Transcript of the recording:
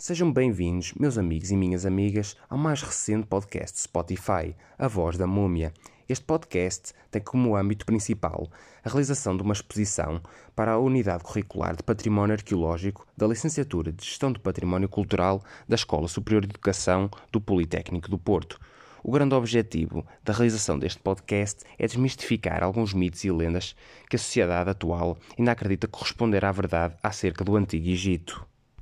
Sejam bem-vindos, meus amigos e minhas amigas, ao mais recente podcast Spotify, A Voz da Múmia. Este podcast tem como âmbito principal a realização de uma exposição para a Unidade Curricular de Património Arqueológico da Licenciatura de Gestão do Património Cultural da Escola Superior de Educação do Politécnico do Porto. O grande objetivo da realização deste podcast é desmistificar alguns mitos e lendas que a sociedade atual ainda acredita corresponder à verdade acerca do Antigo Egito.